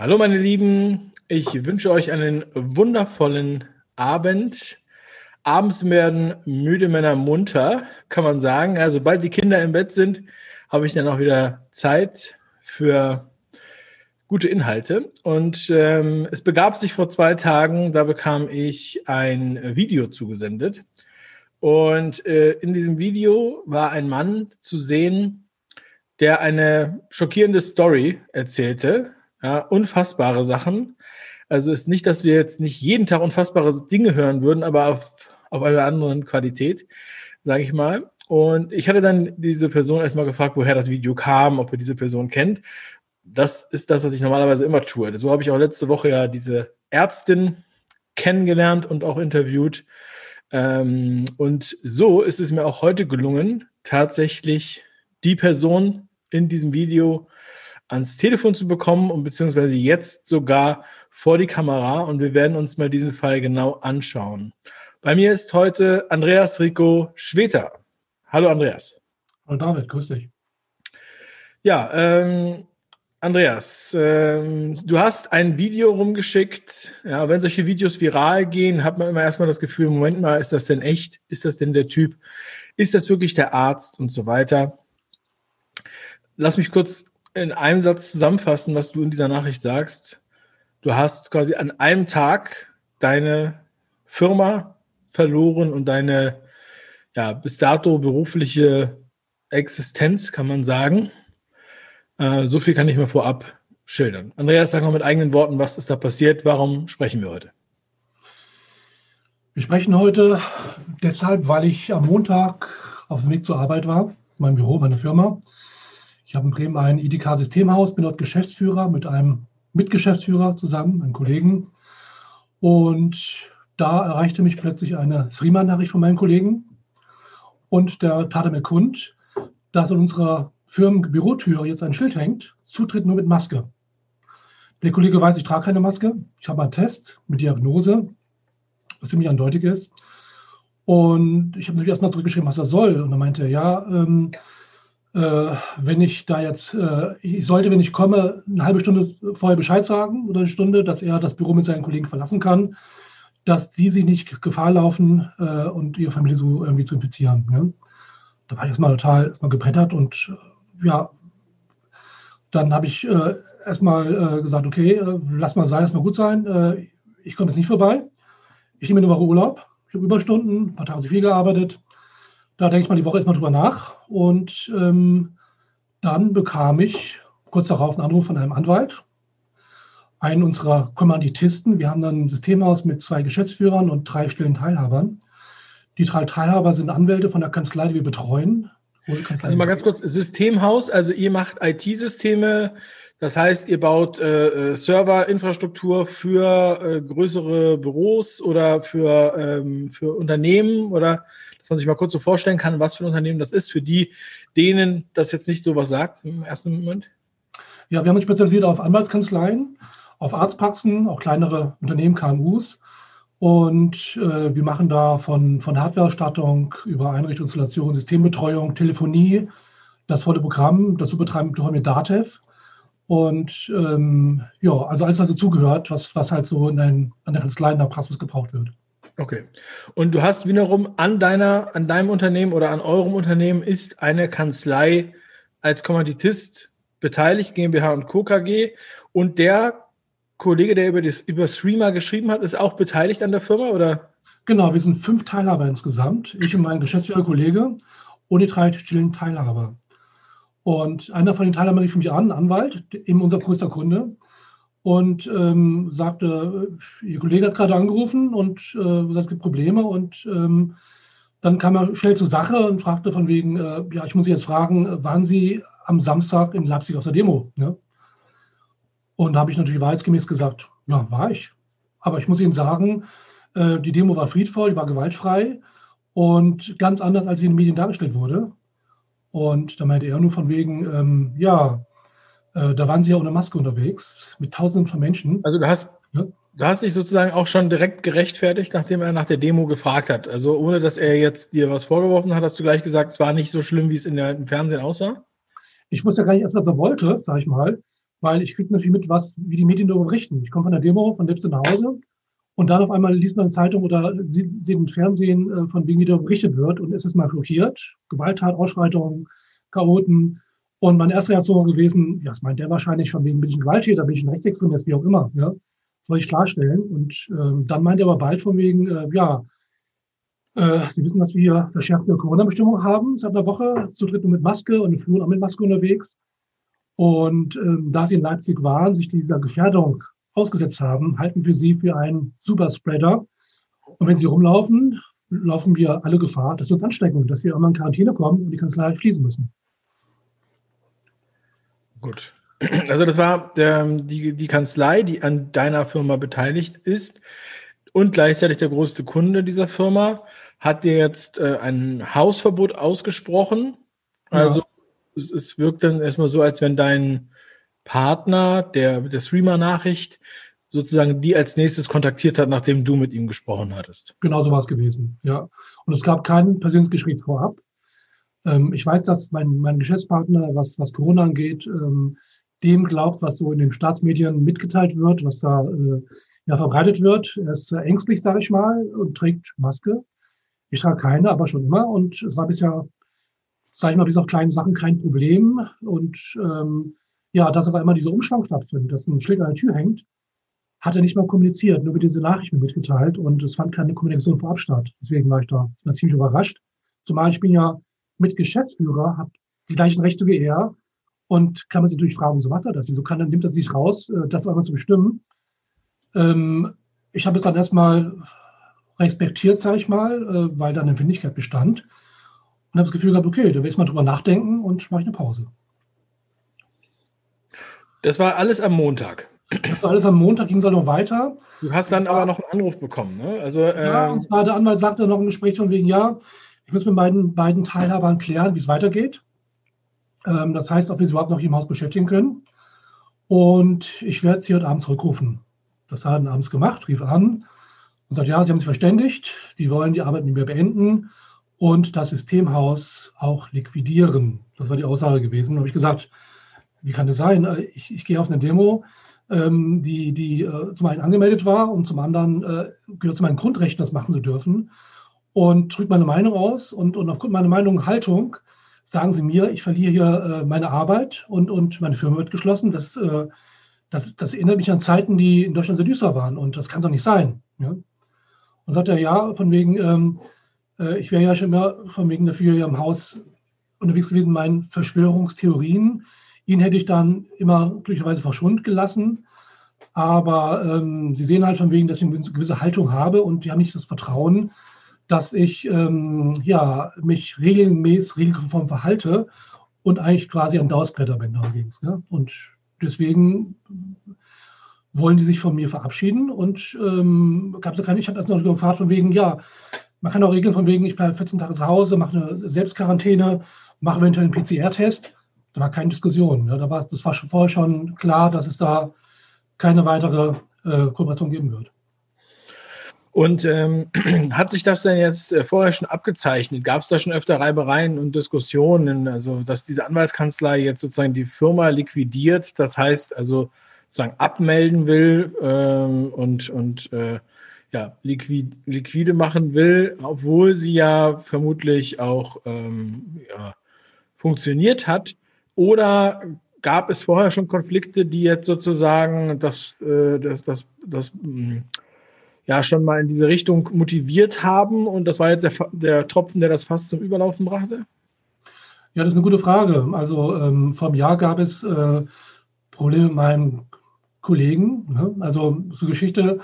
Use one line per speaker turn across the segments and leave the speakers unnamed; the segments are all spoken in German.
Hallo meine Lieben, ich wünsche euch einen wundervollen Abend. Abends werden müde Männer munter, kann man sagen. Also sobald die Kinder im Bett sind, habe ich dann auch wieder Zeit für gute Inhalte. Und ähm, es begab sich vor zwei Tagen, da bekam ich ein Video zugesendet. Und äh, in diesem Video war ein Mann zu sehen, der eine schockierende Story erzählte. Ja, unfassbare Sachen. Also ist nicht, dass wir jetzt nicht jeden Tag unfassbare Dinge hören würden, aber auf, auf einer anderen Qualität, sage ich mal. Und ich hatte dann diese Person erstmal gefragt, woher das Video kam, ob er diese Person kennt das ist das, was ich normalerweise immer tue. So habe ich auch letzte Woche ja diese Ärztin kennengelernt und auch interviewt. Ähm, und so ist es mir auch heute gelungen, tatsächlich die Person in diesem Video ans Telefon zu bekommen und beziehungsweise jetzt sogar vor die Kamera und wir werden uns mal diesen Fall genau anschauen. Bei mir ist heute Andreas Rico Schweter. Hallo Andreas.
Hallo David, grüß dich.
Ja, ähm, Andreas, ähm, du hast ein Video rumgeschickt. Ja, wenn solche Videos viral gehen, hat man immer erstmal das Gefühl, Moment mal, ist das denn echt? Ist das denn der Typ? Ist das wirklich der Arzt und so weiter? Lass mich kurz in einem Satz zusammenfassen, was du in dieser Nachricht sagst. Du hast quasi an einem Tag deine Firma verloren und deine ja, bis dato berufliche Existenz, kann man sagen. Äh, so viel kann ich mir vorab schildern. Andreas, sag mal mit eigenen Worten, was ist da passiert? Warum sprechen wir heute?
Wir sprechen heute deshalb, weil ich am Montag auf dem Weg zur Arbeit war, mein Büro, meine Firma. Ich habe in Bremen ein IDK-Systemhaus, bin dort Geschäftsführer mit einem Mitgeschäftsführer zusammen, einem Kollegen. Und da erreichte mich plötzlich eine Streamer-Nachricht von meinen Kollegen. Und der tat mir kund, dass in unserer Firmenbürotür jetzt ein Schild hängt, Zutritt nur mit Maske. Der Kollege weiß, ich trage keine Maske. Ich habe einen Test mit Diagnose, was ziemlich eindeutig ist. Und ich habe natürlich erstmal zurückgeschrieben, was das soll. Und dann meinte er, ja, ähm, äh, wenn ich da jetzt, äh, ich sollte, wenn ich komme, eine halbe Stunde vorher Bescheid sagen oder eine Stunde, dass er das Büro mit seinen Kollegen verlassen kann, dass sie sich nicht Gefahr laufen äh, und ihre Familie so irgendwie zu infizieren. Ne? Da war ich erstmal total erstmal gebrettert und ja, dann habe ich äh, erstmal äh, gesagt, okay, äh, lass mal sein, lass mal gut sein. Äh, ich komme jetzt nicht vorbei. Ich nehme eine Woche Urlaub. Ich habe Überstunden, ein paar Tage zu viel gearbeitet. Da denke ich mal die Woche erstmal drüber nach. Und ähm, dann bekam ich kurz darauf einen Anruf von einem Anwalt, einen unserer Kommanditisten. Wir haben dann ein Systemhaus mit zwei Geschäftsführern und drei stillen Teilhabern. Die drei Teilhaber sind Anwälte von der Kanzlei, die wir betreuen.
Also mal ganz kurz, Systemhaus, also ihr macht IT-Systeme, das heißt, ihr baut äh, äh, Serverinfrastruktur für äh, größere Büros oder für, ähm, für Unternehmen oder dass man sich mal kurz so vorstellen kann, was für ein Unternehmen das ist, für die, denen das jetzt nicht so was sagt im ersten Moment?
Ja, wir haben uns spezialisiert auf Anwaltskanzleien, auf Arztpraxen, auch kleinere Unternehmen, KMUs und äh, wir machen da von, von Hardwareausstattung über Einrichtung, Installation, Systembetreuung, Telefonie, das volle Programm. Das betreiben wir mit Datev. Und ähm, ja, also alles, was dazugehört, was, was halt so in den, an der Kanzlei in der Praxis gebraucht wird.
Okay. Und du hast wiederum an deiner, an deinem Unternehmen oder an eurem Unternehmen ist eine Kanzlei als Kommanditist beteiligt, GmbH und Co. KG. Und der Kollege, der über, das, über Streamer geschrieben hat, ist auch beteiligt an der Firma, oder?
Genau, wir sind fünf Teilhaber insgesamt. Ich und mein Geschäftsführerkollege und die drei stillen Teilhaber. Und einer von den Teilhabern rief mich an, Anwalt, eben unser größter Kunde, und ähm, sagte, Ihr Kollege hat gerade angerufen und äh, es gibt Probleme. Und ähm, dann kam er schnell zur Sache und fragte von wegen, äh, ja, ich muss Sie jetzt fragen, waren Sie am Samstag in Leipzig auf der Demo? Ne? Und da habe ich natürlich wahrheitsgemäß gesagt, ja, war ich. Aber ich muss Ihnen sagen, äh, die Demo war friedvoll, die war gewaltfrei und ganz anders, als sie in den Medien dargestellt wurde. Und da meinte er nur von wegen, ähm, ja, äh, da waren sie ja ohne Maske unterwegs, mit tausenden von Menschen.
Also du hast, ja? du hast dich sozusagen auch schon direkt gerechtfertigt, nachdem er nach der Demo gefragt hat. Also ohne, dass er jetzt dir was vorgeworfen hat, hast du gleich gesagt, es war nicht so schlimm, wie es in der, im Fernsehen aussah?
Ich wusste gar nicht erst, was er wollte, sage ich mal. Weil ich kriege natürlich mit, was, wie die Medien darüber berichten. Ich komme von der Demo, von Lipse nach Hause und dann auf einmal liest man in Zeitung oder sieht im Fernsehen, äh, von wegen wie darüber berichtet wird und ist es mal schockiert. Gewalttat, Ausschreitungen, Chaoten. Und meine erste Reaktion war gewesen, ja, das meint der wahrscheinlich von wegen, bin ich ein Gewalttäter, bin ich ein Rechtsextremist, wie auch immer. Ja? Wollte ich klarstellen. Und ähm, dann meint er aber bald von wegen, äh, ja, äh, Sie wissen, dass wir hier verschärfte Corona-Bestimmungen haben seit einer Woche, zu dritt mit Maske und Flur auch mit Maske unterwegs. Und ähm, da Sie in Leipzig waren, sich dieser Gefährdung ausgesetzt haben, halten wir Sie für einen Superspreader. Und wenn Sie rumlaufen, laufen wir alle Gefahr, dass wir uns anstecken, dass wir einmal in Quarantäne kommen und die Kanzlei schließen müssen.
Gut. Also das war der, die, die Kanzlei, die an deiner Firma beteiligt ist und gleichzeitig der größte Kunde dieser Firma, hat dir jetzt äh, ein Hausverbot ausgesprochen. Also ja. Es, wirkt dann erstmal so, als wenn dein Partner der, der Streamer-Nachricht sozusagen die als nächstes kontaktiert hat, nachdem du mit ihm gesprochen hattest.
Genau so war es gewesen, ja. Und es gab kein persönliches Gespräch vorab. Ähm, ich weiß, dass mein, mein Geschäftspartner, was, was Corona angeht, ähm, dem glaubt, was so in den Staatsmedien mitgeteilt wird, was da äh, ja, verbreitet wird. Er ist ängstlich, sage ich mal, und trägt Maske. Ich trage keine, aber schon immer. Und es war bisher, sage ich mal, bis auf kleine Sachen kein Problem. Und ähm, ja, dass auf einmal dieser Umschwung stattfindet, dass ein Schild an der Tür hängt, hat er nicht mal kommuniziert, nur mit diese Nachrichten mitgeteilt und es fand keine Kommunikation vorab statt. Deswegen war ich da ziemlich überrascht. Zumal ich bin ja mit Geschäftsführer, habe die gleichen Rechte wie er und kann man sich natürlich fragen, wieso macht er das? Wieso kann, dann nimmt er sich raus, äh, das einmal zu bestimmen. Ähm, ich habe es dann erstmal respektiert, sage ich mal, äh, weil da eine Empfindlichkeit bestand und habe das Gefühl gehabt, okay, da will ich mal drüber nachdenken und mache ich eine Pause.
Das war alles am Montag.
Das war alles am Montag, ging es dann noch weiter.
Du hast dann aber noch einen Anruf bekommen, ne?
Also, ja, ähm, und zwar der Anwalt sagte noch im Gespräch von wegen, ja, ich muss mit beiden, beiden Teilhabern klären, wie es weitergeht. Ähm, das heißt, ob wir sie überhaupt noch hier im Haus beschäftigen können. Und ich werde sie heute Abend zurückrufen. Das hat er abends gemacht, rief an und sagt, ja, sie haben sich verständigt, sie wollen die Arbeit nicht mehr beenden und das Systemhaus auch liquidieren. Das war die Aussage gewesen. Da habe ich gesagt, wie kann das sein? Äh, ich, ich gehe auf eine Demo, ähm, die, die äh, zum einen angemeldet war und zum anderen äh, gehört zu meinen Grundrechten, das machen zu dürfen. Und drücke meine Meinung aus und, und aufgrund meiner Meinung und Haltung sagen sie mir, ich verliere hier äh, meine Arbeit und, und meine Firma wird geschlossen. Das, äh, das, das erinnert mich an Zeiten, die in Deutschland sehr düster waren und das kann doch nicht sein. Ja? Und sagt er, ja, von wegen, ähm, äh, ich wäre ja schon immer von wegen dafür hier im Haus unterwegs gewesen, meinen Verschwörungstheorien Ihn hätte ich dann immer glücklicherweise verschwunden gelassen. Aber ähm, Sie sehen halt von wegen, dass ich eine gewisse Haltung habe und die haben nicht das Vertrauen, dass ich ähm, ja, mich regelmäßig, regelkonform verhalte und eigentlich quasi ein Dauersblätter bin. Darum ne? Und deswegen wollen die sich von mir verabschieden und ähm, gab es keine, ich habe das noch gefragt von wegen, ja, man kann auch regeln von wegen, ich bleibe 14 Tage zu Hause, mache eine Selbstquarantäne, mache eventuell einen PCR-Test da war keine Diskussion. Ja, da war, das war schon vorher schon klar, dass es da keine weitere äh, Kooperation geben wird.
Und ähm, hat sich das denn jetzt äh, vorher schon abgezeichnet? Gab es da schon öfter Reibereien und Diskussionen? Also, dass diese Anwaltskanzlei jetzt sozusagen die Firma liquidiert, das heißt also sozusagen abmelden will ähm, und, und äh, ja, liquid, liquide machen will, obwohl sie ja vermutlich auch ähm, ja, funktioniert hat. Oder gab es vorher schon Konflikte, die jetzt sozusagen das, äh, das, das, das hm, ja schon mal in diese Richtung motiviert haben und das war jetzt der, der Tropfen, der das fast zum Überlaufen brachte?
Ja, das ist eine gute Frage. Also ähm, vor einem Jahr gab es äh, Probleme mit meinem Kollegen. Ne? Also zur Geschichte,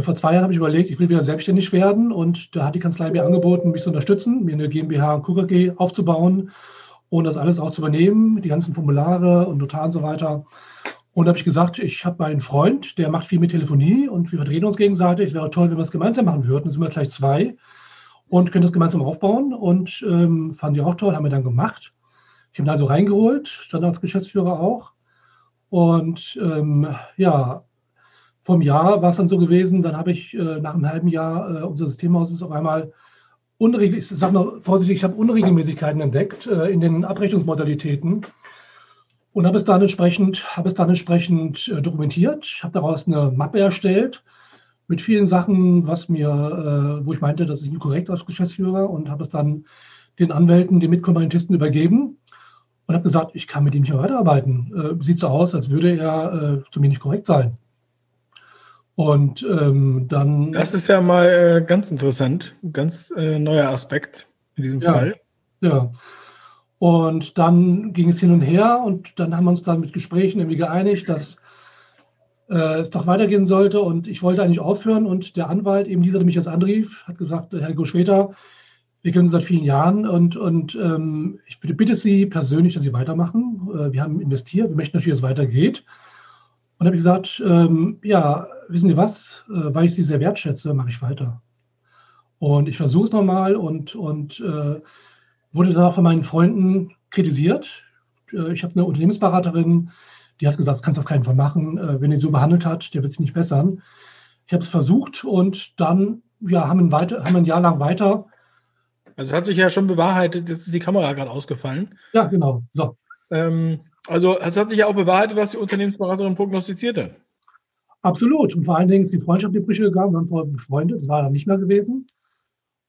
vor zwei Jahren habe ich überlegt, ich will wieder selbstständig werden und da hat die Kanzlei mir angeboten, mich zu unterstützen, mir eine GmbH und KKG aufzubauen und das alles auch zu übernehmen, die ganzen Formulare und Notar und so weiter. Und da habe ich gesagt, ich habe meinen Freund, der macht viel mit Telefonie und wir vertreten uns gegenseitig. Es wäre toll, wenn wir es gemeinsam machen würden. Dann sind wir gleich zwei und können das gemeinsam aufbauen. Und ähm, fanden sie auch toll, haben wir dann gemacht. Ich habe ihn also reingeholt, dann als Geschäftsführer auch. Und ähm, ja, vom Jahr war es dann so gewesen, dann habe ich äh, nach einem halben Jahr äh, unser Systemhaus auf einmal unregel, ich sag mal vorsichtig, ich habe Unregelmäßigkeiten entdeckt äh, in den Abrechnungsmodalitäten. und habe es dann entsprechend, habe es dann entsprechend äh, dokumentiert, habe daraus eine Mappe erstellt mit vielen Sachen, was mir, äh, wo ich meinte, das ist nicht korrekt als Geschäftsführer und habe es dann den Anwälten, den Mitkommandanten übergeben und habe gesagt, ich kann mit ihm nicht weiterarbeiten. Äh, sieht so aus, als würde er zu mir nicht korrekt sein. Und ähm, dann.
Das ist ja mal äh, ganz interessant, ganz äh, neuer Aspekt in diesem
ja,
Fall.
Ja. Und dann ging es hin und her und dann haben wir uns dann mit Gesprächen irgendwie geeinigt, dass äh, es doch weitergehen sollte. Und ich wollte eigentlich aufhören. Und der Anwalt, eben dieser, der mich jetzt anrief, hat gesagt, Herr Goschweter, wir kennen uns seit vielen Jahren und, und ähm, ich bitte, bitte Sie persönlich, dass Sie weitermachen. Äh, wir haben investiert, wir möchten natürlich, dass es weitergeht. Und habe ich gesagt, ähm, ja, wissen Sie was, äh, weil ich Sie sehr wertschätze, mache ich weiter. Und ich versuche es nochmal und, und äh, wurde dann auch von meinen Freunden kritisiert. Äh, ich habe eine Unternehmensberaterin, die hat gesagt, das kannst du auf keinen Fall machen. Äh, wenn ihr so behandelt hat, der wird sich nicht bessern. Ich habe es versucht und dann ja, haben, wir weiter, haben ein Jahr lang weiter.
Also es hat sich ja schon bewahrheitet, jetzt ist die Kamera gerade ausgefallen.
Ja, genau. So.
Ähm, also es hat sich ja auch bewahrheitet, was die Unternehmensberaterin prognostizierte.
Absolut. Und vor allen Dingen ist die Freundschaft die Brüche gegangen. Wir waren befreundet, das war dann nicht mehr gewesen.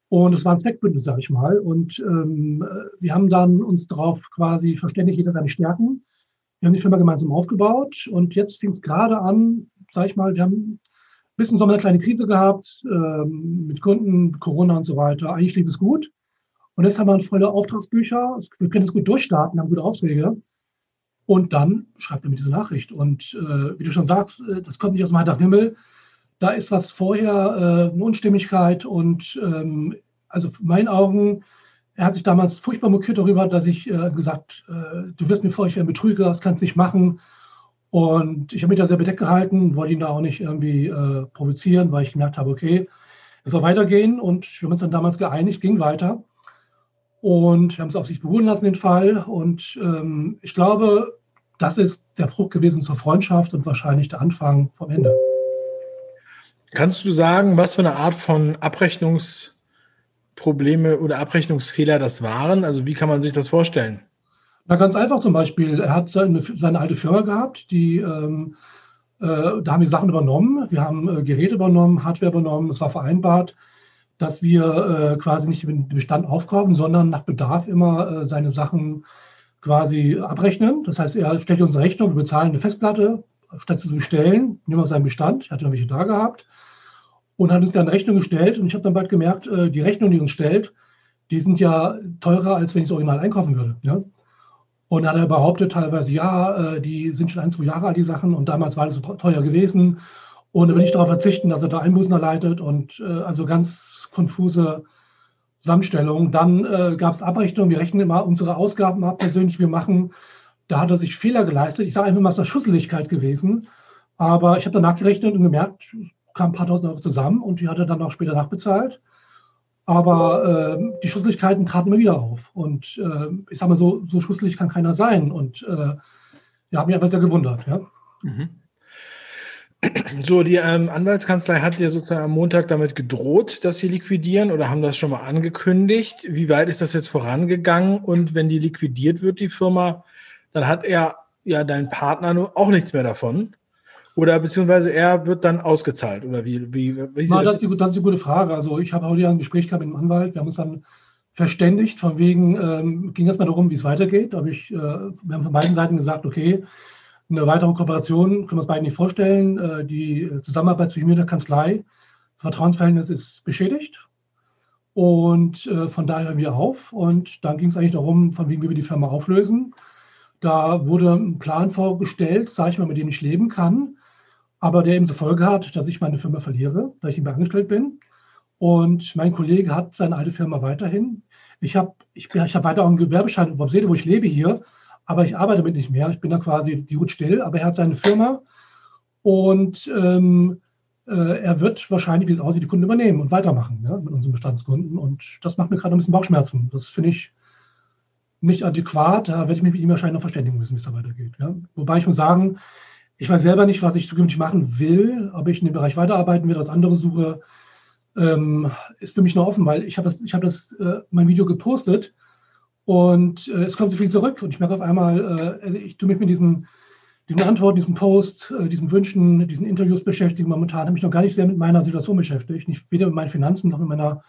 Und es war ein Zweckbündnis, sage ich mal. Und ähm, wir haben dann uns darauf quasi verständigt, jeder seine Stärken. Wir haben die Firma gemeinsam aufgebaut und jetzt fing es gerade an, sage ich mal, wir haben ein bisschen so eine kleine Krise gehabt ähm, mit Kunden, Corona und so weiter. Eigentlich lief es gut. Und jetzt haben wir volle Auftragsbücher. Wir können es gut durchstarten, haben gute Aufträge. Und dann schreibt er mir diese Nachricht. Und äh, wie du schon sagst, äh, das kommt nicht aus dem heiteren Himmel. Da ist was vorher, äh, eine Unstimmigkeit. Und ähm, also in meinen Augen, er hat sich damals furchtbar mokiert darüber, dass ich äh, gesagt, äh, du wirst mir vor, wäre ein Betrüger, das kannst du nicht machen. Und ich habe mich da sehr bedeckt gehalten, wollte ihn da auch nicht irgendwie äh, provozieren, weil ich gemerkt habe, okay, es soll weitergehen. Und wir haben uns dann damals geeinigt, ging weiter. Und wir haben es auf sich beruhen lassen, den Fall. Und ähm, ich glaube, das ist der Bruch gewesen zur Freundschaft und wahrscheinlich der Anfang vom Ende.
Kannst du sagen, was für eine Art von Abrechnungsprobleme oder Abrechnungsfehler das waren? Also wie kann man sich das vorstellen?
Na, ganz einfach zum Beispiel. Er hat seine, seine alte Firma gehabt, die ähm, äh, da haben wir Sachen übernommen. Wir haben äh, Geräte übernommen, Hardware übernommen. Es war vereinbart, dass wir äh, quasi nicht den Bestand aufkaufen, sondern nach Bedarf immer äh, seine Sachen quasi abrechnen. Das heißt, er stellt uns eine Rechnung, wir bezahlen eine Festplatte, statt sie zu bestellen, nehmen wir seinen Bestand, ich hatte noch welche da gehabt, und hat uns dann eine Rechnung gestellt. Und ich habe dann bald gemerkt, äh, die Rechnung, die uns stellt, die sind ja teurer, als wenn ich es original einkaufen würde. Ja? Und dann hat er behauptet teilweise, ja, äh, die sind schon ein, zwei Jahre alt, die Sachen, und damals war das so teuer gewesen. Und er will nicht darauf verzichten, dass er da Einbußen erleidet und äh, also ganz konfuse Zusammenstellung. Dann äh, gab es Abrechnungen. Wir rechnen immer unsere Ausgaben ab, persönlich wir machen. Da hat er sich Fehler geleistet. Ich sage einfach mal, es ist Schusseligkeit gewesen. Aber ich habe danach gerechnet und gemerkt, kam ein paar tausend Euro zusammen und die hat er dann auch später nachbezahlt. Aber äh, die Schusseligkeiten traten immer wieder auf. Und äh, ich sage mal, so, so schusselig kann keiner sein. Und äh, ja, habe mich einfach sehr gewundert. Ja. Mhm.
So, die ähm, Anwaltskanzlei hat dir sozusagen am Montag damit gedroht, dass sie liquidieren oder haben das schon mal angekündigt. Wie weit ist das jetzt vorangegangen? Und wenn die liquidiert wird, die Firma, dann hat er ja dein Partner auch nichts mehr davon. Oder beziehungsweise er wird dann ausgezahlt? Oder wie, wie,
wie Na, das, ist die, das ist eine gute Frage. Also ich habe heute ein Gespräch gehabt mit dem Anwalt. Wir haben uns dann verständigt, von wegen, ähm, ging erstmal darum, wie es weitergeht. Aber ich, äh, wir haben von beiden Seiten gesagt, okay, eine weitere Kooperation können wir uns beiden nicht vorstellen. Äh, die Zusammenarbeit zwischen mir und der Kanzlei, das Vertrauensverhältnis ist beschädigt. Und äh, von daher hören wir auf. Und dann ging es eigentlich darum, von wem wir die Firma auflösen. Da wurde ein Plan vorgestellt, sage ich mal, mit dem ich leben kann, aber der eben zur Folge hat, dass ich meine Firma verliere, da ich ihm angestellt bin. Und mein Kollege hat seine alte Firma weiterhin. Ich habe ich, ich hab weiter auch einen Gewerbeschein wo ich lebe hier aber ich arbeite damit nicht mehr. Ich bin da quasi die Hut still, aber er hat seine Firma und ähm, äh, er wird wahrscheinlich, wie es aussieht, die Kunden übernehmen und weitermachen ja, mit unseren Bestandskunden. Und das macht mir gerade ein bisschen Bauchschmerzen. Das finde ich nicht adäquat. Da werde ich mich mit ihm wahrscheinlich noch verständigen müssen, wie es da weitergeht. Ja. Wobei ich muss sagen, ich weiß selber nicht, was ich zukünftig machen will, ob ich in dem Bereich weiterarbeiten will, was andere suche, ähm, ist für mich noch offen, weil ich habe das, ich habe das, äh, mein Video gepostet Und äh, es kommt so viel zurück und ich merke auf einmal, äh, also ich tue mich mit diesen, diesen Antworten, diesen Posts, äh, diesen Wünschen, diesen Interviews beschäftigen. Momentan habe ich noch gar nicht sehr mit meiner Situation beschäftigt, nicht weder mit meinen Finanzen noch mit meiner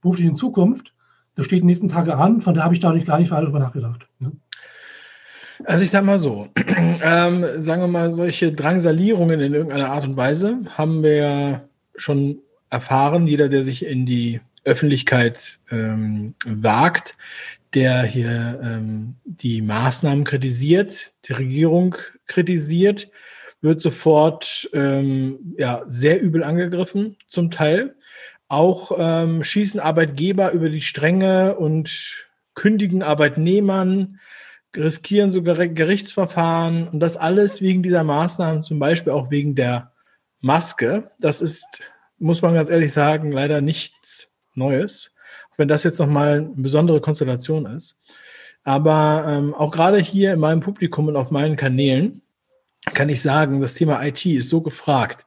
beruflichen Zukunft. Das steht die nächsten Tage an, von daher habe ich da nicht, gar nicht weiter darüber nachgedacht. Ne?
Also ich sage mal so, ähm, sagen wir mal, solche Drangsalierungen in irgendeiner Art und Weise haben wir ja schon erfahren. Jeder, der sich in die Öffentlichkeit ähm, wagt, der hier ähm, die Maßnahmen kritisiert, die Regierung kritisiert, wird sofort ähm, ja, sehr übel angegriffen, zum Teil. Auch ähm, schießen Arbeitgeber über die Stränge und kündigen Arbeitnehmern, riskieren sogar Gerichtsverfahren und das alles wegen dieser Maßnahmen, zum Beispiel auch wegen der Maske. Das ist, muss man ganz ehrlich sagen, leider nichts Neues wenn das jetzt nochmal eine besondere Konstellation ist. Aber ähm, auch gerade hier in meinem Publikum und auf meinen Kanälen kann ich sagen, das Thema IT ist so gefragt.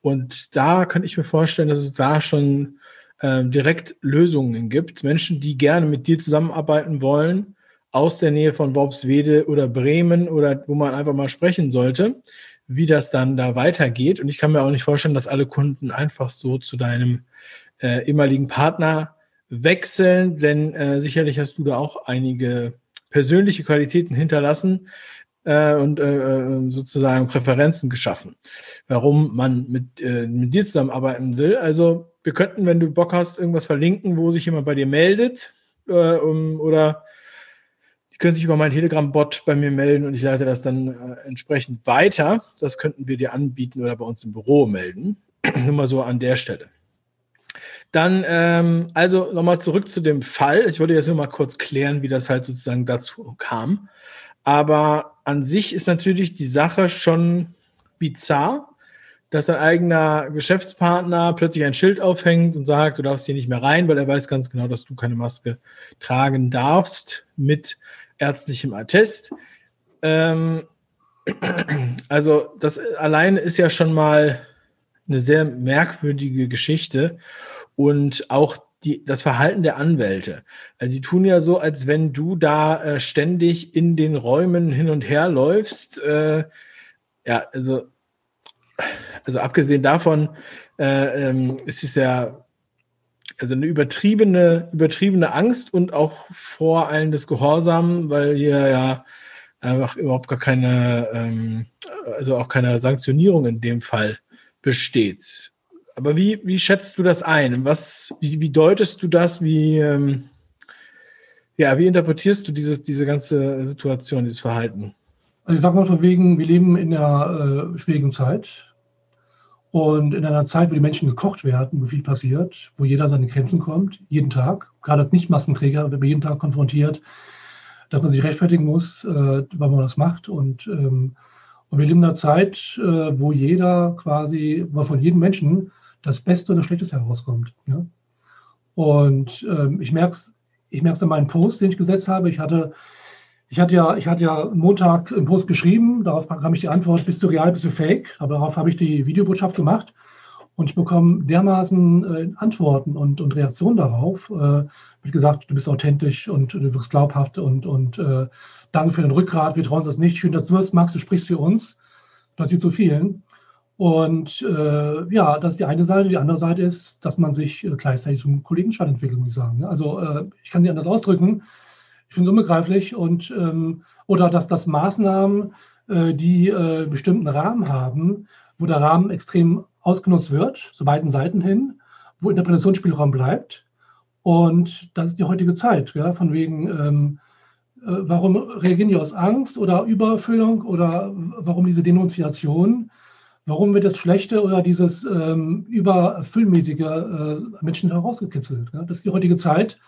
Und da kann ich mir vorstellen, dass es da schon ähm, direkt Lösungen gibt. Menschen, die gerne mit dir zusammenarbeiten wollen, aus der Nähe von Worpswede oder Bremen oder wo man einfach mal sprechen sollte, wie das dann da weitergeht. Und ich kann mir auch nicht vorstellen, dass alle Kunden einfach so zu deinem äh, ehemaligen Partner wechseln, denn äh, sicherlich hast du da auch einige persönliche Qualitäten hinterlassen äh, und äh, äh, sozusagen Präferenzen geschaffen, warum man mit, äh, mit dir zusammenarbeiten will. Also wir könnten, wenn du Bock hast, irgendwas verlinken, wo sich jemand bei dir meldet äh, um, oder die können sich über meinen Telegram-Bot bei mir melden und ich leite das dann äh, entsprechend weiter. Das könnten wir dir anbieten oder bei uns im Büro melden. Nur mal so an der Stelle. Dann, ähm, also nochmal zurück zu dem Fall. Ich wollte jetzt nur mal kurz klären, wie das halt sozusagen dazu kam. Aber an sich ist natürlich die Sache schon bizarr, dass dein eigener Geschäftspartner plötzlich ein Schild aufhängt und sagt, du darfst hier nicht mehr rein, weil er weiß ganz genau, dass du keine Maske tragen darfst mit ärztlichem Attest. Ähm, also das allein ist ja schon mal eine sehr merkwürdige Geschichte und auch die, das Verhalten der Anwälte. Also die tun ja so, als wenn du da äh, ständig in den Räumen hin und her läufst. Äh, ja, also, also abgesehen davon äh, ähm, ist es ja also eine übertriebene, übertriebene Angst und auch vor allen des Gehorsam, weil hier ja einfach überhaupt gar keine, ähm, also auch keine Sanktionierung in dem Fall besteht. Aber wie, wie schätzt du das ein? Was, wie, wie deutest du das? Wie, ähm, ja, wie interpretierst du dieses, diese ganze Situation, dieses Verhalten?
Also ich sag mal von wegen, wir leben in einer äh, schwierigen Zeit und in einer Zeit, wo die Menschen gekocht werden, wo viel passiert, wo jeder seine Grenzen kommt, jeden Tag. Gerade als Nicht-Maskenträger wird man jeden Tag konfrontiert, dass man sich rechtfertigen muss, äh, weil man das macht. Und, ähm, und wir leben in einer Zeit, äh, wo jeder quasi, wo von jedem Menschen das Beste und das Schlechteste herauskommt. Ja? Und ähm, ich merke es ich an meinen Post, den ich gesetzt habe. Ich hatte, ich hatte ja, ich hatte ja Montag einen Post geschrieben, darauf kam ich die Antwort, bist du real, bist du fake? Aber darauf habe ich die Videobotschaft gemacht und ich bekomme dermaßen äh, Antworten und, und Reaktionen darauf. Äh, wird gesagt, du bist authentisch und du wirkst glaubhaft und, und äh, danke für den Rückgrat, wir trauen uns das nicht. Schön, dass du es machst, du sprichst für uns. Das sieht so vielen. Und äh, ja, das ist die eine Seite. Die andere Seite ist, dass man sich äh, gleichzeitig zum Kollegenstaat entwickelt, muss ich sagen. Ne? Also äh, ich kann sie anders ausdrücken. Ich finde es unbegreiflich. Und, ähm, oder dass das Maßnahmen, äh, die äh, bestimmten Rahmen haben, wo der Rahmen extrem ausgenutzt wird, zu beiden Seiten hin, wo Interpretationsspielraum bleibt. Und das ist die heutige Zeit, ja, von wegen, ähm, äh, warum reagieren die aus Angst oder Übererfüllung oder warum diese Denunziation? Warum wird das Schlechte oder dieses ähm, überfüllmäßige äh, Menschen herausgekitzelt? Ja? Das ist die heutige Zeit,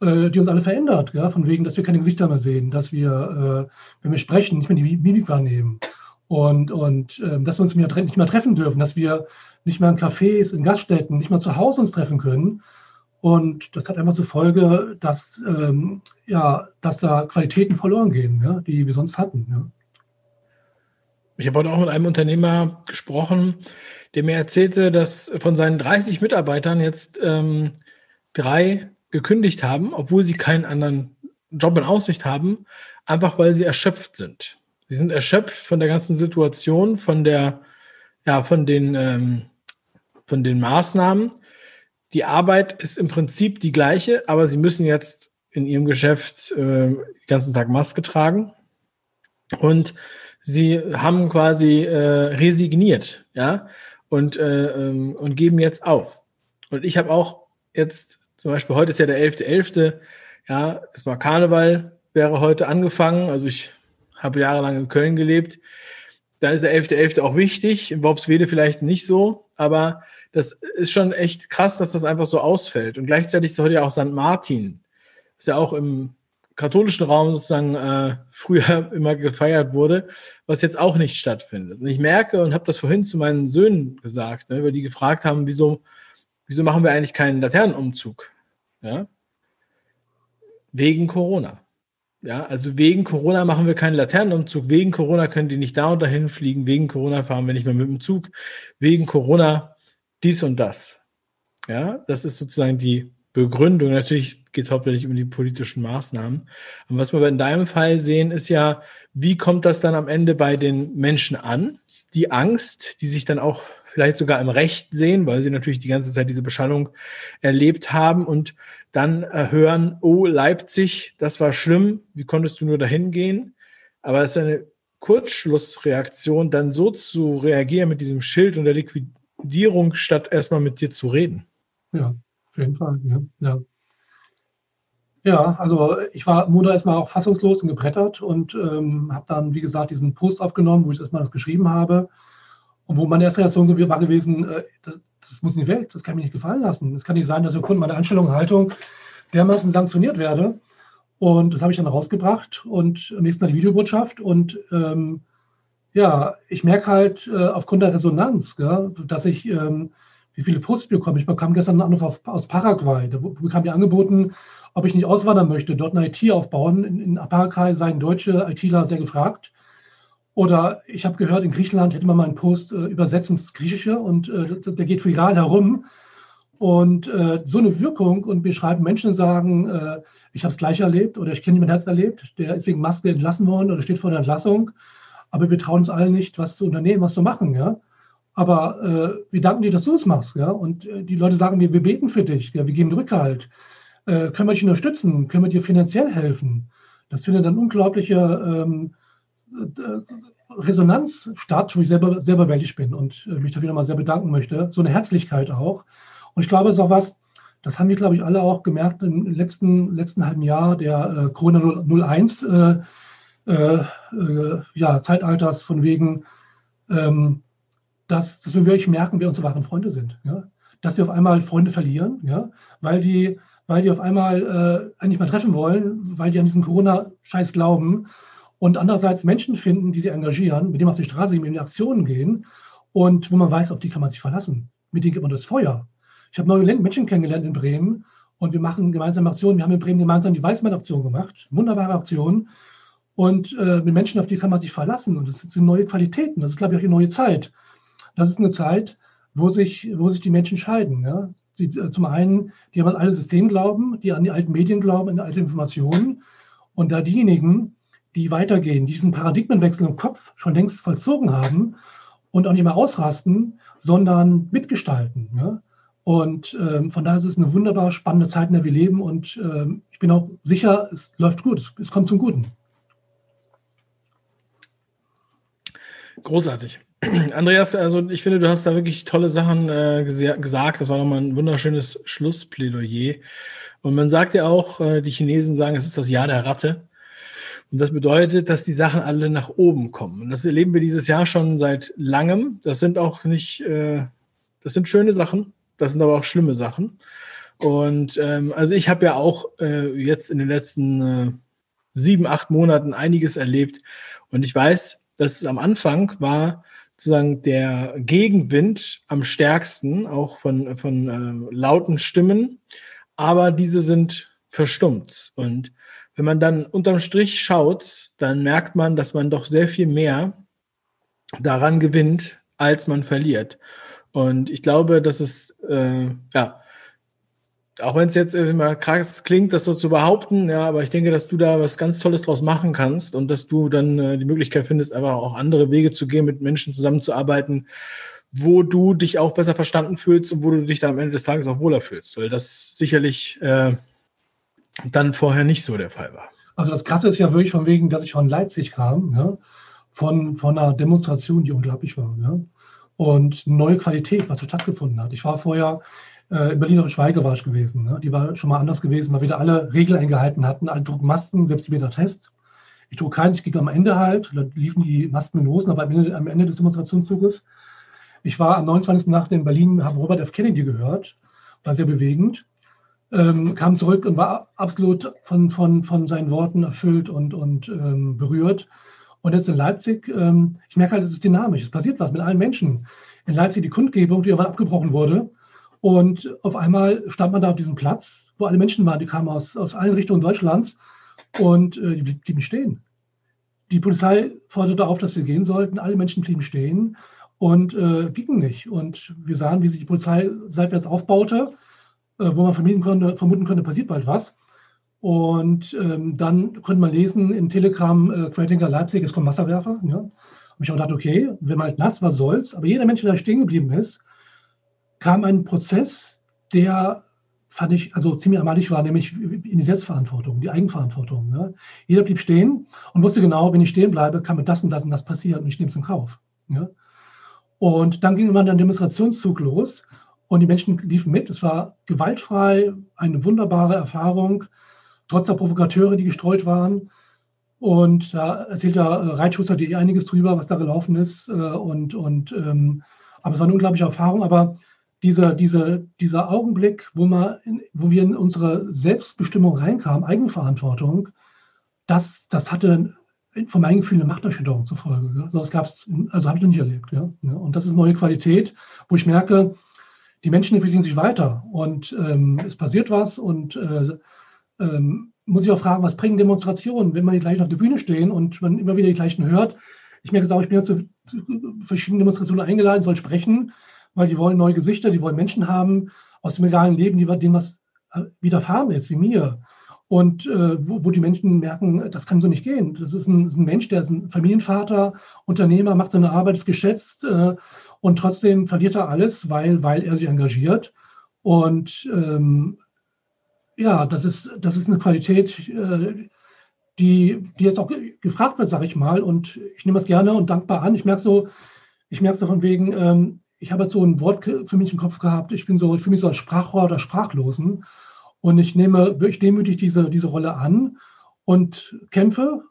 äh, die uns alle verändert. Ja? Von wegen, dass wir keine Gesichter mehr sehen, dass wir, äh, wenn wir sprechen, nicht mehr die Mimik wahrnehmen. Und, und äh, dass wir uns mehr, nicht mehr treffen dürfen, dass wir nicht mehr in Cafés, in Gaststätten, nicht mehr zu Hause uns treffen können. Und das hat einfach zur Folge, dass, ähm, ja, dass da Qualitäten verloren gehen, ja, die wir sonst hatten.
Ich habe heute auch mit einem Unternehmer gesprochen, der mir erzählte, dass von seinen 30 Mitarbeitern jetzt ähm, drei gekündigt haben, obwohl sie keinen anderen Job in Aussicht haben, einfach weil sie erschöpft sind. Sie sind erschöpft von der ganzen Situation, von der, ja, von den, ähm, von den Maßnahmen. Die Arbeit ist im Prinzip die gleiche, aber sie müssen jetzt in ihrem Geschäft äh, den ganzen Tag Maske tragen. Und sie haben quasi äh, resigniert, ja, und, äh, ähm, und geben jetzt auf. Und ich habe auch jetzt, zum Beispiel heute ist ja der 11.11., .11., ja, es war Karneval, wäre heute angefangen. Also ich habe jahrelang in Köln gelebt. Da ist der 11.11. .11. auch wichtig, in Worpswede vielleicht nicht so, aber das ist schon echt krass, dass das einfach so ausfällt. Und gleichzeitig ist heute ja auch St. Martin. Ist ja auch im katholischen Raum sozusagen äh, früher immer gefeiert wurde, was jetzt auch nicht stattfindet. Und ich merke und habe das vorhin zu meinen Söhnen gesagt, ne, weil die gefragt haben, wieso, wieso machen wir eigentlich keinen Laternenumzug? Ja? Wegen Corona. Ja, also wegen Corona machen wir keinen Laternenumzug. Wegen Corona können die nicht da und dahin fliegen. Wegen Corona fahren wir nicht mehr mit dem Zug. Wegen Corona dies und das. Ja, das ist sozusagen die Begründung. Natürlich geht es hauptsächlich um die politischen Maßnahmen. Und was wir in deinem Fall sehen, ist ja, wie kommt das dann am Ende bei den Menschen an? Die Angst, die sich dann auch vielleicht sogar im Recht sehen, weil sie natürlich die ganze Zeit diese Beschallung erlebt haben und dann hören, oh, Leipzig, das war schlimm, wie konntest du nur dahin gehen? Aber es ist eine Kurzschlussreaktion, dann so zu reagieren mit diesem Schild und der Liquidierung, statt erstmal mit dir zu reden.
Ja, auf jeden Fall. Ja, ja. ja also ich war Montag erstmal auch fassungslos und gebrettert und ähm, habe dann, wie gesagt, diesen Post aufgenommen, wo ich erstmal das geschrieben habe. Und wo meine erste Reaktion war gewesen, äh, das, das, muss nicht weg, das kann mir nicht gefallen lassen. Es kann nicht sein, dass aufgrund meiner Einstellung und Haltung dermaßen sanktioniert werde. Und das habe ich dann rausgebracht und am nächsten Tag die Videobotschaft. Und ähm, ja, ich merke halt äh, aufgrund der Resonanz, gell, dass ich ähm, wie viele Posts bekomme. Ich bekam gestern einen Anruf aus Paraguay. Da bekam mir angeboten, ob ich nicht auswandern möchte, dort eine IT aufbauen. In, in Paraguay seien deutsche ITler sehr gefragt. Oder ich habe gehört, in Griechenland hätte man mal einen Post äh, übersetzen ins Griechische und äh, der geht viral herum. Und äh, so eine Wirkung und wir schreiben Menschen sagen, äh, ich habe es gleich erlebt oder ich kenne jemanden, der es erlebt, der ist wegen Maske entlassen worden oder steht vor der Entlassung. Aber wir trauen uns alle nicht, was zu unternehmen, was zu machen. Ja? Aber äh, wir danken dir, dass du es machst. Ja? Und äh, die Leute sagen mir, wir beten für dich, ja? wir geben Rückhalt. Äh, können wir dich unterstützen? Können wir dir finanziell helfen? Das findet dann unglaubliche ähm, äh, Resonanz statt, wo ich selber, selber wellig bin und äh, mich da wieder mal sehr bedanken möchte. So eine Herzlichkeit auch. Und ich glaube, es ist auch was, das haben wir, glaube ich, alle auch gemerkt im letzten, letzten halben Jahr der äh, Corona 01 äh, äh, ja, Zeitalters von wegen, ähm, dass, dass wir wirklich merken, wer unsere wahren Freunde sind. Ja? Dass wir auf einmal Freunde verlieren, ja? weil, die, weil die auf einmal äh, eigentlich mal treffen wollen, weil die an diesen Corona-Scheiß glauben und andererseits Menschen finden, die sie engagieren, mit denen auf die Straße gehen, in die Aktionen gehen und wo man weiß, auf die kann man sich verlassen. Mit denen gibt man das Feuer. Ich habe neue Menschen kennengelernt in Bremen und wir machen gemeinsame Aktionen. Wir haben in Bremen gemeinsam die Weißmann-Aktion gemacht. Wunderbare Aktion. Und äh, mit Menschen, auf die kann man sich verlassen. Und das sind neue Qualitäten. Das ist, glaube ich, auch die neue Zeit. Das ist eine Zeit, wo sich, wo sich die Menschen scheiden. Ja? Sie, äh, zum einen, die haben an alle System glauben, die an die alten Medien glauben, an die alten Informationen. Und da diejenigen, die weitergehen, die diesen Paradigmenwechsel im Kopf schon längst vollzogen haben und auch nicht mehr ausrasten, sondern mitgestalten. Ja? Und ähm, von daher ist es eine wunderbar spannende Zeit, in der wir leben. Und ähm, ich bin auch sicher, es läuft gut, es, es kommt zum Guten.
Großartig. Andreas, also ich finde, du hast da wirklich tolle Sachen äh, gesagt. Das war nochmal ein wunderschönes Schlussplädoyer. Und man sagt ja auch, äh, die Chinesen sagen, es ist das Jahr der Ratte. Und das bedeutet, dass die Sachen alle nach oben kommen. Und das erleben wir dieses Jahr schon seit langem. Das sind auch nicht, äh, das sind schöne Sachen, das sind aber auch schlimme Sachen. Und ähm, also ich habe ja auch äh, jetzt in den letzten äh, sieben, acht Monaten einiges erlebt. Und ich weiß, dass am Anfang war sozusagen der Gegenwind am stärksten, auch von, von äh, lauten Stimmen. Aber diese sind verstummt. Und wenn man dann unterm Strich schaut, dann merkt man, dass man doch sehr viel mehr daran gewinnt, als man verliert. Und ich glaube, dass es, äh, ja, auch wenn es jetzt immer krass klingt, das so zu behaupten, ja, aber ich denke, dass du da was ganz Tolles draus machen kannst und dass du dann äh, die Möglichkeit findest, einfach auch andere Wege zu gehen, mit Menschen zusammenzuarbeiten, wo du dich auch besser verstanden fühlst und wo du dich dann am Ende des Tages auch wohler fühlst, weil das sicherlich äh, dann vorher nicht so der Fall war.
Also das Krasse ist ja wirklich von wegen, dass ich von Leipzig kam, ja, von, von einer Demonstration, die unglaublich war. Ja, und neue Qualität, was so stattgefunden hat. Ich war vorher äh, in Berliner Schweige war ich gewesen. Ne? Die war schon mal anders gewesen, weil wir da alle Regeln eingehalten hatten. Alle trugen Masken, selbst die Test. Ich trug keinen, ich ging am Ende halt. Da liefen die Masken in Hosen, aber am Ende, am Ende des Demonstrationszuges. Ich war am 29. Nacht in Berlin, habe Robert F. Kennedy gehört. War sehr bewegend. Ähm, kam zurück und war absolut von, von, von seinen Worten erfüllt und, und ähm, berührt. Und jetzt in Leipzig, ähm, ich merke halt, es ist dynamisch. Es passiert was mit allen Menschen. In Leipzig die Kundgebung, die irgendwann abgebrochen wurde. Und auf einmal stand man da auf diesem Platz, wo alle Menschen waren, die kamen aus, aus allen Richtungen Deutschlands und äh, die blieben stehen. Die Polizei forderte auf, dass wir gehen sollten. Alle Menschen blieben stehen und äh, gingen nicht. Und wir sahen, wie sich die Polizei seitwärts aufbaute, äh, wo man vermuten konnte, vermuten konnte, passiert bald was. Und ähm, dann konnte man lesen in Telegram, äh, Querdenker Leipzig, es kommen Wasserwerfer. Ja. Und ich auch gedacht, okay, wenn man halt nass, was soll's? Aber jeder Mensch, der da stehen geblieben ist, kam ein Prozess, der fand ich also ziemlich ermahnlich war, nämlich in die Selbstverantwortung, die Eigenverantwortung. Ne? Jeder blieb stehen und wusste genau, wenn ich stehen bleibe, kann mir das und das und das passieren und ich nehme es in Kauf. Ja? Und dann ging immer ein Demonstrationszug los und die Menschen liefen mit. Es war gewaltfrei, eine wunderbare Erfahrung, trotz der Provokateure, die gestreut waren. Und da erzählt der Reitschutzer.de einiges drüber, was da gelaufen ist. Äh, und, und, ähm, aber es war eine unglaubliche Erfahrung. Aber dieser, dieser, dieser Augenblick, wo, man wo wir in unsere Selbstbestimmung reinkamen, Eigenverantwortung, das, das hatte von meinem Gefühl eine Machterschütterung zur Folge. Ja. Das gab's, also habe ich noch nicht erlebt. Ja. Und das ist neue Qualität, wo ich merke, die Menschen entwickeln sich weiter und ähm, es passiert was und äh, ähm, muss ich auch fragen, was bringen Demonstrationen, wenn man die gleichen auf der Bühne stehen und man immer wieder die gleichen hört. Ich merke es auch, ich bin jetzt zu verschiedenen Demonstrationen eingeladen, soll sprechen weil die wollen neue Gesichter, die wollen Menschen haben aus dem realen Leben, die, denen was äh, widerfahren ist, wie mir. Und äh, wo, wo, die Menschen merken, das kann so nicht gehen. Das ist ein, ist ein, Mensch, der ist ein Familienvater, Unternehmer, macht seine Arbeit, ist geschätzt äh, und trotzdem verliert er alles, weil, weil er sich engagiert. Und ähm, ja, das ist, das ist eine Qualität, äh, die, die jetzt auch gefragt wird, sage ich mal. Und ich nehme das gerne und dankbar an. Ich merke so, ich merke es von wegen, ähm, ich habe jetzt so ein Wort für mich im Kopf gehabt, ich bin so, ich fühle mich so als Sprachrohr oder Sprachlosen. Und ich nehme wirklich demütig diese, diese Rolle an und kämpfe,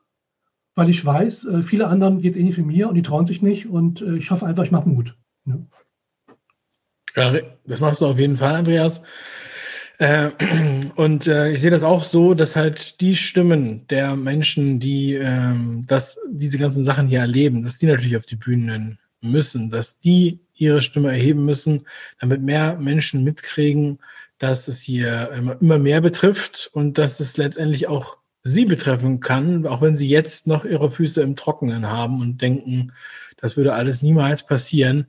weil ich weiß, äh, viele anderen geht es ähnlich wie mir und die trauen sich nicht. Und äh, ich hoffe einfach, ich mache Mut.
Ja, das machst du auf jeden Fall, Andreas. Äh, und ich sehe das auch so, dass halt die Stimmen der Menschen, die ähm, das, diese ganzen Sachen hier erleben, dass die natürlich auf die Bühnen müssen, dass die ihre Stimme erheben müssen, damit mehr Menschen mitkriegen, dass es hier immer mehr betrifft und dass es letztendlich auch sie betreffen kann, auch wenn sie jetzt noch ihre Füße im Trockenen haben und denken, das würde alles niemals passieren.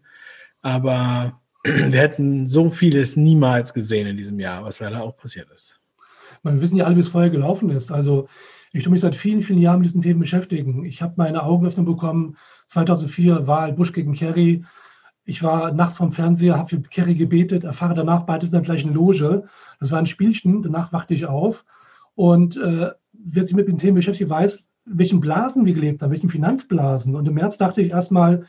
Aber wir hätten so vieles niemals gesehen in diesem Jahr, was leider auch passiert ist.
Wir wissen ja alle, wie es vorher gelaufen ist. Also ich tue mich seit vielen, vielen Jahren mit diesen Themen beschäftigen. Ich habe meine Augenöffnung bekommen, 2004 Wahl Bush gegen Kerry. Ich war nachts vom Fernseher, habe für Kerry gebetet, erfahre danach beides in der gleichen Loge. Das war ein Spielchen, danach wachte ich auf. Und äh, wer sich mit den Themen beschäftigt, weiß, in welchen Blasen wir gelebt haben, welchen Finanzblasen. Und im März dachte ich erstmal,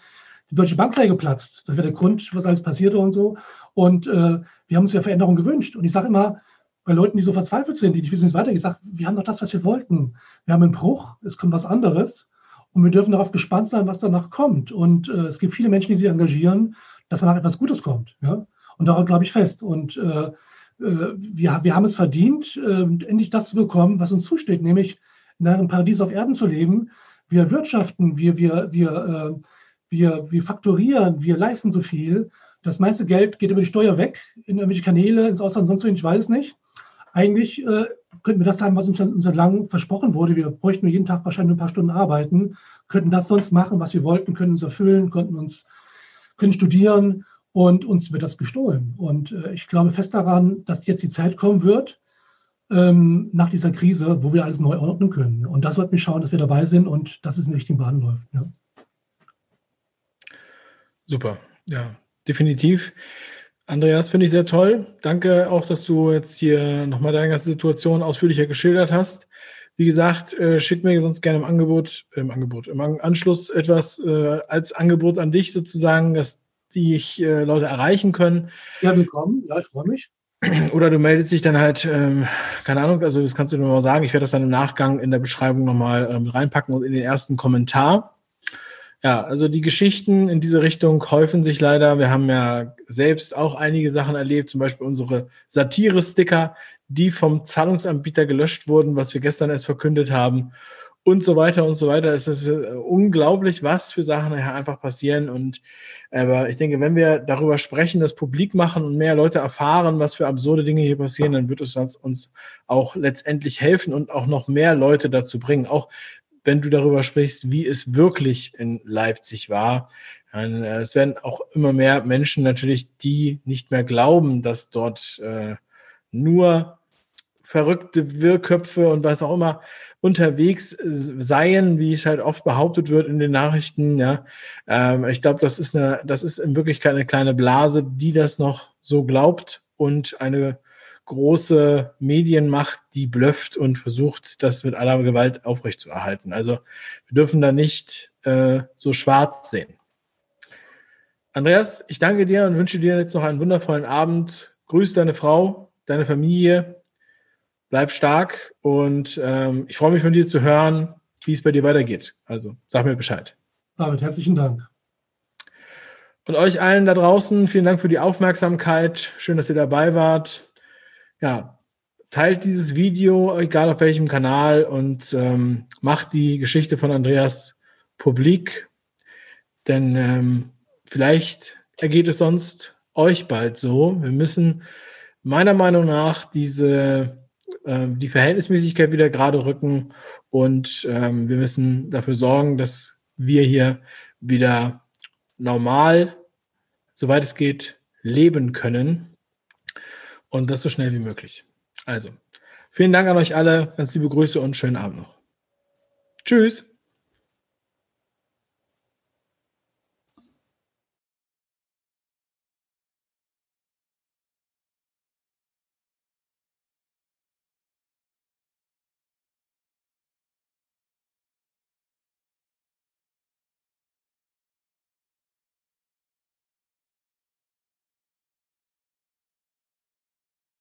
die Deutsche Bank sei geplatzt. Das wäre der Grund, was alles passierte und so. Und äh, wir haben uns ja Veränderungen gewünscht. Und ich sage immer, bei Leuten, die so verzweifelt sind, die nicht wissen, wie es weitergeht, sage, wir haben doch das, was wir wollten. Wir haben einen Bruch, es kommt was anderes. Und wir dürfen darauf gespannt sein, was danach kommt. Und äh, es gibt viele Menschen, die sich engagieren, dass danach etwas Gutes kommt. Ja? Und darauf glaube ich fest. Und äh, äh, wir, wir haben es verdient, äh, endlich das zu bekommen, was uns zusteht, nämlich in einem Paradies auf Erden zu leben. Wir wirtschaften, wir, wir, wir, äh, wir, wir faktorieren, wir leisten so viel. Das meiste Geld geht über die Steuer weg, in irgendwelche Kanäle, ins Ausland, sonst wo, ich weiß es nicht. Eigentlich äh, könnten wir das haben, was uns, uns lang versprochen wurde. Wir bräuchten jeden Tag wahrscheinlich ein paar Stunden arbeiten, könnten das sonst machen, was wir wollten, können uns erfüllen, könnten uns können studieren und uns wird das gestohlen. Und äh, ich glaube fest daran, dass jetzt die Zeit kommen wird, ähm, nach dieser Krise, wo wir alles neu ordnen können. Und das sollten wir schauen, dass wir dabei sind und dass es in die richtigen Bahnen läuft. Ja.
Super, ja, definitiv. Andreas, finde ich sehr toll. Danke auch, dass du jetzt hier nochmal deine ganze Situation ausführlicher geschildert hast. Wie gesagt, äh, schick mir sonst gerne im Angebot, im Angebot, im Anschluss etwas äh, als Angebot an dich sozusagen, dass die ich äh, Leute erreichen können.
Ja, willkommen. Ja, ich freue mich.
Oder du meldest dich dann halt, ähm, keine Ahnung, also das kannst du nur mal sagen. Ich werde das dann im Nachgang in der Beschreibung nochmal ähm, reinpacken und in den ersten Kommentar. Ja, also die Geschichten in diese Richtung häufen sich leider. Wir haben ja selbst auch einige Sachen erlebt, zum Beispiel unsere Satire-Sticker, die vom Zahlungsanbieter gelöscht wurden, was wir gestern erst verkündet haben und so weiter und so weiter. Es ist äh, unglaublich, was für Sachen einfach passieren. Und aber ich denke, wenn wir darüber sprechen, das publik machen und mehr Leute erfahren, was für absurde Dinge hier passieren, dann wird es uns auch letztendlich helfen und auch noch mehr Leute dazu bringen. Auch wenn du darüber sprichst, wie es wirklich in Leipzig war. Äh, es werden auch immer mehr Menschen natürlich, die nicht mehr glauben, dass dort äh, nur verrückte Wirrköpfe und was auch immer unterwegs seien, wie es halt oft behauptet wird in den Nachrichten. Ja, ähm, ich glaube, das ist eine, das ist in Wirklichkeit eine kleine Blase, die das noch so glaubt und eine große Medienmacht, die blöfft und versucht, das mit aller Gewalt aufrechtzuerhalten. Also wir dürfen da nicht äh, so schwarz sehen. Andreas, ich danke dir und wünsche dir jetzt noch einen wundervollen Abend. Grüß deine Frau, deine Familie bleib stark und ähm, ich freue mich von dir zu hören, wie es bei dir weitergeht. Also sag mir Bescheid.
David, herzlichen Dank.
Und euch allen da draußen, vielen Dank für die Aufmerksamkeit. Schön, dass ihr dabei wart. Ja, teilt dieses Video, egal auf welchem Kanal, und ähm, macht die Geschichte von Andreas publik. Denn ähm, vielleicht ergeht es sonst euch bald so. Wir müssen meiner Meinung nach diese ähm, die Verhältnismäßigkeit wieder gerade rücken und ähm, wir müssen dafür sorgen, dass wir hier wieder normal, soweit es geht, leben können und das so schnell wie möglich. Also, vielen Dank an euch alle, ganz liebe Grüße und schönen Abend noch. Tschüss.